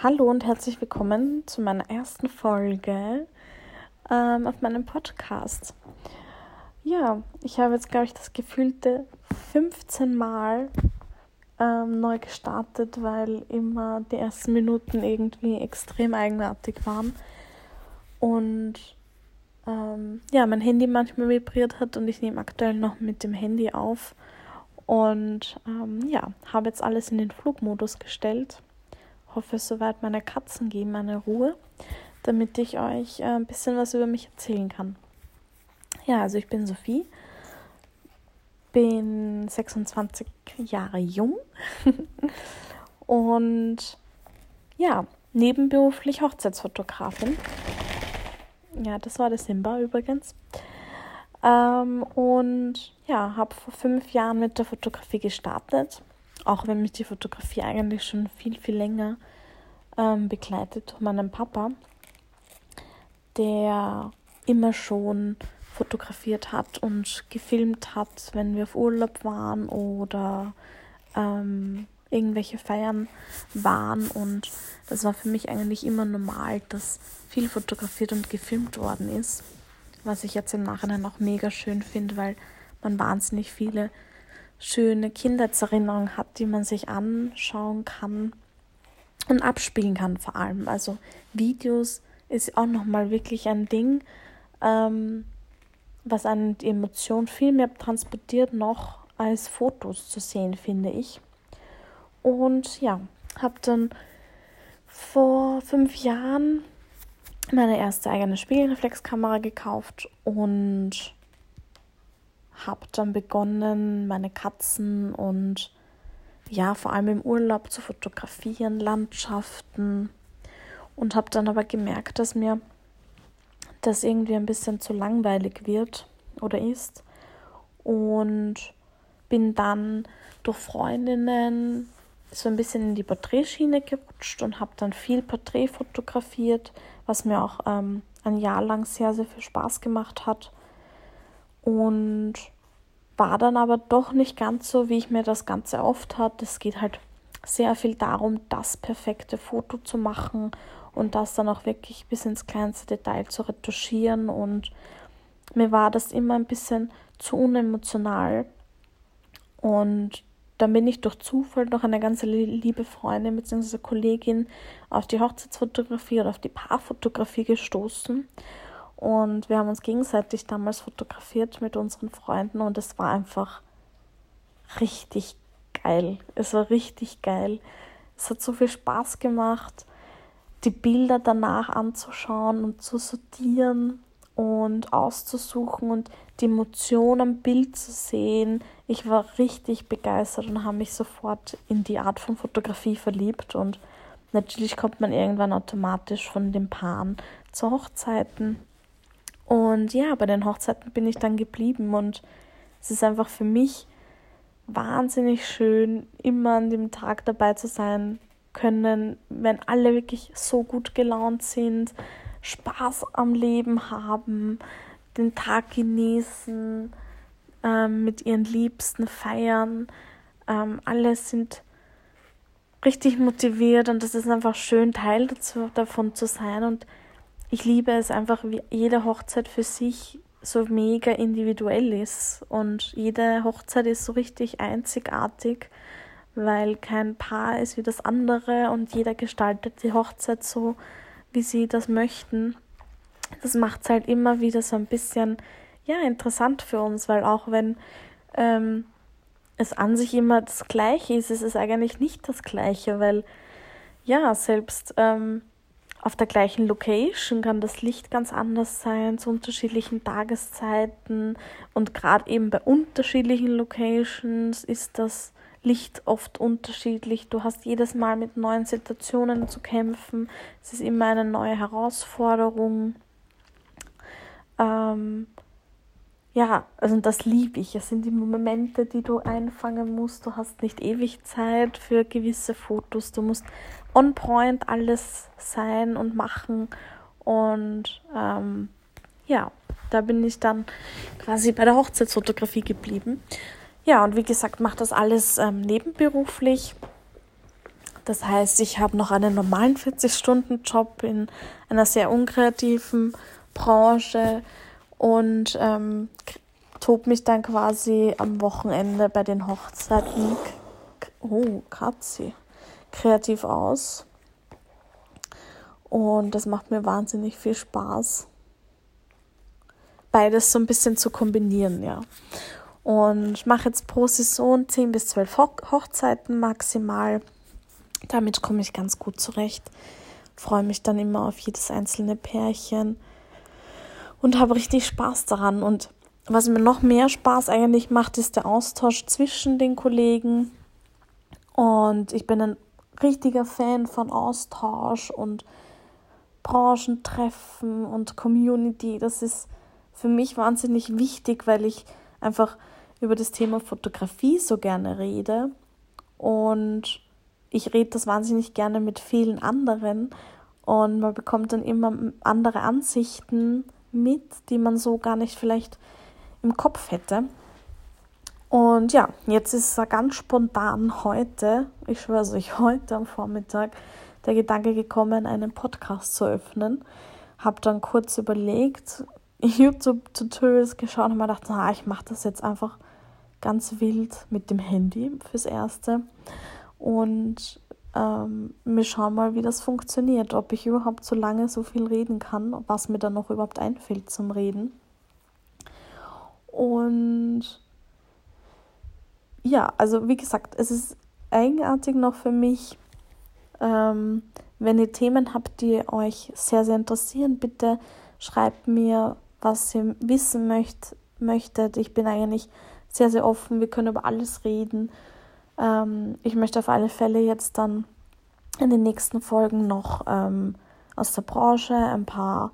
Hallo und herzlich willkommen zu meiner ersten Folge ähm, auf meinem Podcast. Ja, ich habe jetzt, glaube ich, das gefühlte 15 Mal ähm, neu gestartet, weil immer die ersten Minuten irgendwie extrem eigenartig waren. Und ähm, ja, mein Handy manchmal vibriert hat und ich nehme aktuell noch mit dem Handy auf. Und ähm, ja, habe jetzt alles in den Flugmodus gestellt hoffe, soweit meine Katzen geben eine Ruhe, damit ich euch äh, ein bisschen was über mich erzählen kann. Ja, also ich bin Sophie, bin 26 Jahre jung und ja, nebenberuflich Hochzeitsfotografin. Ja, das war der Simba übrigens. Ähm, und ja, habe vor fünf Jahren mit der Fotografie gestartet auch wenn mich die Fotografie eigentlich schon viel, viel länger ähm, begleitet durch meinen Papa, der immer schon fotografiert hat und gefilmt hat, wenn wir auf Urlaub waren oder ähm, irgendwelche Feiern waren. Und das war für mich eigentlich immer normal, dass viel fotografiert und gefilmt worden ist. Was ich jetzt im Nachhinein auch mega schön finde, weil man wahnsinnig viele schöne Kindheitserinnerungen hat, die man sich anschauen kann und abspielen kann vor allem. Also Videos ist auch nochmal wirklich ein Ding, ähm, was einen die Emotion viel mehr transportiert noch als Fotos zu sehen, finde ich. Und ja, habe dann vor fünf Jahren meine erste eigene Spiegelreflexkamera gekauft und habe dann begonnen, meine Katzen und ja, vor allem im Urlaub zu fotografieren, Landschaften. Und habe dann aber gemerkt, dass mir das irgendwie ein bisschen zu langweilig wird oder ist. Und bin dann durch Freundinnen so ein bisschen in die Porträtschiene gerutscht und habe dann viel Porträt fotografiert, was mir auch ähm, ein Jahr lang sehr, sehr viel Spaß gemacht hat. Und war dann aber doch nicht ganz so, wie ich mir das Ganze oft hatte. Es geht halt sehr viel darum, das perfekte Foto zu machen und das dann auch wirklich bis ins kleinste Detail zu retuschieren. Und mir war das immer ein bisschen zu unemotional. Und dann bin ich durch Zufall durch eine ganz liebe Freundin bzw. Kollegin auf die Hochzeitsfotografie oder auf die Paarfotografie gestoßen. Und wir haben uns gegenseitig damals fotografiert mit unseren Freunden und es war einfach richtig geil. Es war richtig geil. Es hat so viel Spaß gemacht, die Bilder danach anzuschauen und zu sortieren und auszusuchen und die Emotion am Bild zu sehen. Ich war richtig begeistert und habe mich sofort in die Art von Fotografie verliebt und natürlich kommt man irgendwann automatisch von den Paaren zu Hochzeiten und ja, bei den Hochzeiten bin ich dann geblieben und es ist einfach für mich wahnsinnig schön, immer an dem Tag dabei zu sein können, wenn alle wirklich so gut gelaunt sind, Spaß am Leben haben, den Tag genießen, ähm, mit ihren Liebsten feiern. Ähm, alle sind richtig motiviert und es ist einfach schön, Teil dazu, davon zu sein und ich liebe es einfach, wie jede Hochzeit für sich so mega individuell ist und jede Hochzeit ist so richtig einzigartig, weil kein Paar ist wie das andere und jeder gestaltet die Hochzeit so, wie sie das möchten. Das macht es halt immer wieder so ein bisschen ja interessant für uns, weil auch wenn ähm, es an sich immer das Gleiche ist, ist es eigentlich nicht das Gleiche, weil ja selbst ähm, auf der gleichen Location kann das Licht ganz anders sein, zu unterschiedlichen Tageszeiten. Und gerade eben bei unterschiedlichen Locations ist das Licht oft unterschiedlich. Du hast jedes Mal mit neuen Situationen zu kämpfen. Es ist immer eine neue Herausforderung. Ähm, ja, also das liebe ich. Es sind die Momente, die du einfangen musst. Du hast nicht ewig Zeit für gewisse Fotos. Du musst on point alles sein und machen. Und ähm, ja, da bin ich dann quasi bei der Hochzeitsfotografie geblieben. Ja, und wie gesagt, mache das alles ähm, nebenberuflich. Das heißt, ich habe noch einen normalen 40-Stunden-Job in einer sehr unkreativen Branche und ähm, tob mich dann quasi am Wochenende bei den Hochzeiten, oh, Katzi, kreativ aus. Und das macht mir wahnsinnig viel Spaß. Beides so ein bisschen zu kombinieren, ja. Und ich mache jetzt pro Saison 10 bis 12 Hochzeiten maximal. Damit komme ich ganz gut zurecht. Freue mich dann immer auf jedes einzelne Pärchen und habe richtig Spaß daran. Und was mir noch mehr Spaß eigentlich macht, ist der Austausch zwischen den Kollegen. Und ich bin ein richtiger Fan von Austausch und Branchentreffen und Community. Das ist für mich wahnsinnig wichtig, weil ich einfach über das Thema Fotografie so gerne rede. Und ich rede das wahnsinnig gerne mit vielen anderen. Und man bekommt dann immer andere Ansichten mit, die man so gar nicht vielleicht im Kopf hätte. Und ja, jetzt ist es ganz spontan heute, ich schwöre euch, heute am Vormittag, der Gedanke gekommen, einen Podcast zu öffnen. Habe dann kurz überlegt, YouTube-Tutorials geschaut und mir gedacht, na, ich mache das jetzt einfach ganz wild mit dem Handy fürs Erste. Und ähm, wir schauen mal, wie das funktioniert, ob ich überhaupt so lange so viel reden kann, was mir dann noch überhaupt einfällt zum Reden. Und ja, also wie gesagt, es ist eigenartig noch für mich. Ähm, wenn ihr Themen habt, die euch sehr, sehr interessieren, bitte schreibt mir, was ihr wissen möcht, möchtet. Ich bin eigentlich sehr, sehr offen. Wir können über alles reden. Ähm, ich möchte auf alle Fälle jetzt dann in den nächsten Folgen noch ähm, aus der Branche ein paar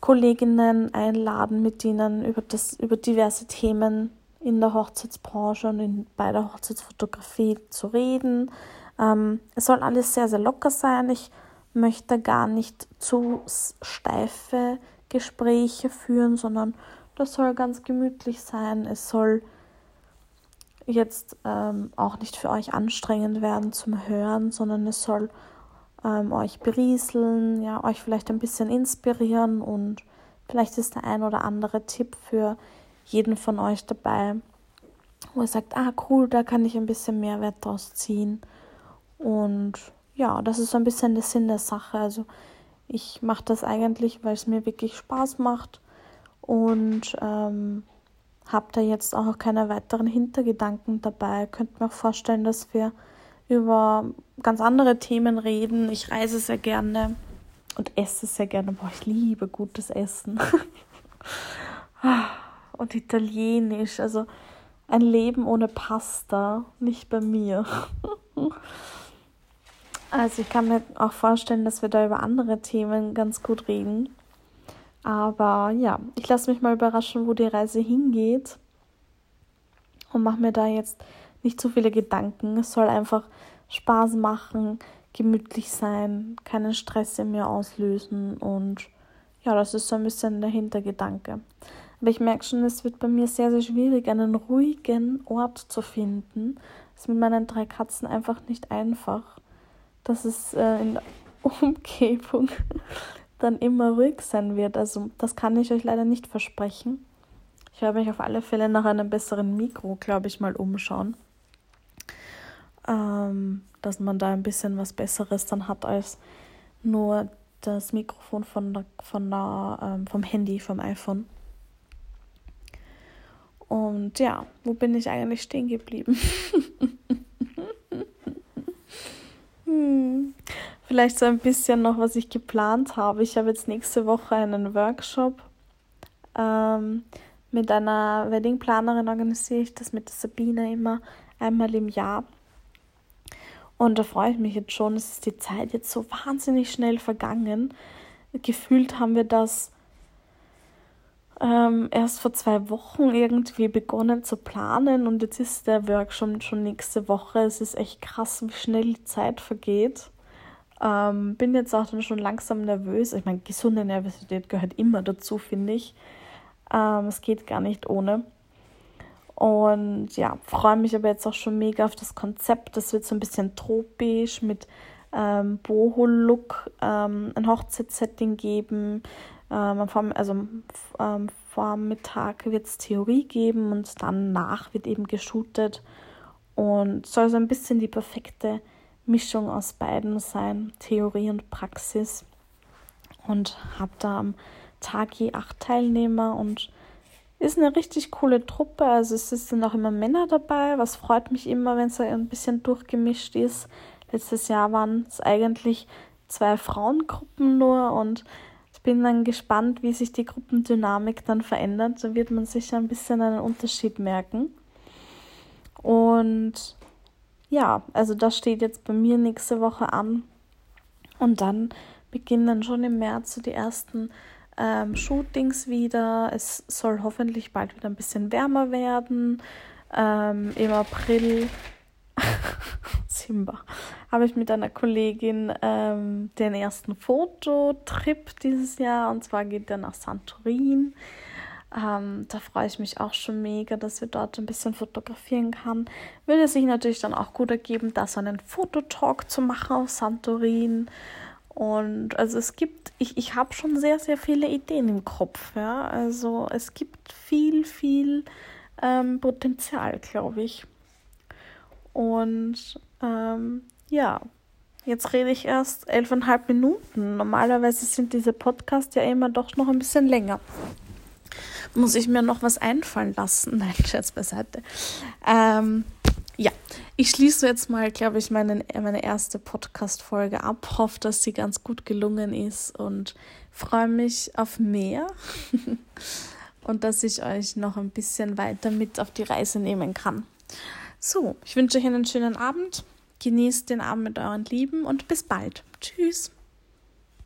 Kolleginnen einladen, mit denen über, das, über diverse Themen in der Hochzeitsbranche und in, bei der Hochzeitsfotografie zu reden. Ähm, es soll alles sehr, sehr locker sein. Ich möchte gar nicht zu steife Gespräche führen, sondern das soll ganz gemütlich sein. Es soll jetzt ähm, auch nicht für euch anstrengend werden zum Hören, sondern es soll ähm, euch berieseln, ja, euch vielleicht ein bisschen inspirieren und vielleicht ist der ein oder andere Tipp für jeden von euch dabei, wo ihr sagt, ah cool, da kann ich ein bisschen Mehrwert draus ziehen. Und ja, das ist so ein bisschen der Sinn der Sache. Also ich mache das eigentlich, weil es mir wirklich Spaß macht und ähm, habe da jetzt auch keine weiteren Hintergedanken dabei. Könnt mir auch vorstellen, dass wir über ganz andere Themen reden. Ich reise sehr gerne und esse sehr gerne. Boah, ich liebe gutes Essen. und Italienisch. Also ein Leben ohne Pasta, nicht bei mir. also ich kann mir auch vorstellen, dass wir da über andere Themen ganz gut reden. Aber ja, ich lasse mich mal überraschen, wo die Reise hingeht. Und mache mir da jetzt nicht zu viele Gedanken. Es soll einfach Spaß machen, gemütlich sein, keinen Stress in mir auslösen. Und ja, das ist so ein bisschen der Hintergedanke. Aber ich merke schon, es wird bei mir sehr, sehr schwierig, einen ruhigen Ort zu finden. Das ist mit meinen drei Katzen einfach nicht einfach. Das ist äh, in der Umgebung dann immer ruhig sein wird. Also das kann ich euch leider nicht versprechen. Ich werde mich auf alle Fälle nach einem besseren Mikro, glaube ich, mal umschauen. Ähm, dass man da ein bisschen was Besseres dann hat als nur das Mikrofon von der, von der, ähm, vom Handy, vom iPhone. Und ja, wo bin ich eigentlich stehen geblieben? hm vielleicht so ein bisschen noch, was ich geplant habe. Ich habe jetzt nächste Woche einen Workshop. Ähm, mit einer Weddingplanerin organisiere ich das mit der Sabine immer einmal im Jahr. Und da freue ich mich jetzt schon. Es ist die Zeit jetzt so wahnsinnig schnell vergangen. Gefühlt haben wir das ähm, erst vor zwei Wochen irgendwie begonnen zu planen und jetzt ist der Workshop schon nächste Woche. Es ist echt krass, wie schnell die Zeit vergeht. Ähm, bin jetzt auch dann schon langsam nervös. Ich meine, gesunde Nervosität gehört immer dazu, finde ich. Ähm, es geht gar nicht ohne. Und ja, freue mich aber jetzt auch schon mega auf das Konzept. Das wird so ein bisschen tropisch mit ähm, Boho-Look, ähm, ein Hochzeitssetting geben. Ähm, also ähm, Vormittag wird es Theorie geben und danach wird eben geshootet. Und soll so ein bisschen die perfekte Mischung aus beiden sein, Theorie und Praxis. Und habe da am Tag je acht Teilnehmer und ist eine richtig coole Truppe. Also es sind auch immer Männer dabei, was freut mich immer, wenn es ein bisschen durchgemischt ist. Letztes Jahr waren es eigentlich zwei Frauengruppen nur und bin dann gespannt, wie sich die Gruppendynamik dann verändert. Da wird man sicher ein bisschen einen Unterschied merken. Und ja, also das steht jetzt bei mir nächste Woche an. Und dann beginnen dann schon im März so die ersten ähm, Shootings wieder. Es soll hoffentlich bald wieder ein bisschen wärmer werden. Ähm, Im April Simba habe ich mit einer Kollegin ähm, den ersten Fototrip dieses Jahr und zwar geht der nach Santorin. Ähm, da freue ich mich auch schon mega, dass wir dort ein bisschen fotografieren kann. Würde sich natürlich dann auch gut ergeben, da so einen Fototalk zu machen auf Santorin. Und also es gibt, ich, ich habe schon sehr, sehr viele Ideen im Kopf. Ja? Also es gibt viel, viel ähm, Potenzial, glaube ich. Und ähm, ja, jetzt rede ich erst elfeinhalb Minuten. Normalerweise sind diese Podcasts ja immer doch noch ein bisschen länger. Muss ich mir noch was einfallen lassen? Nein, Scherz beiseite. Ähm, ja, ich schließe jetzt mal, glaube ich, meine, meine erste Podcast-Folge ab. Hoffe, dass sie ganz gut gelungen ist und freue mich auf mehr und dass ich euch noch ein bisschen weiter mit auf die Reise nehmen kann. So, ich wünsche euch einen schönen Abend. Genießt den Abend mit euren Lieben und bis bald. Tschüss.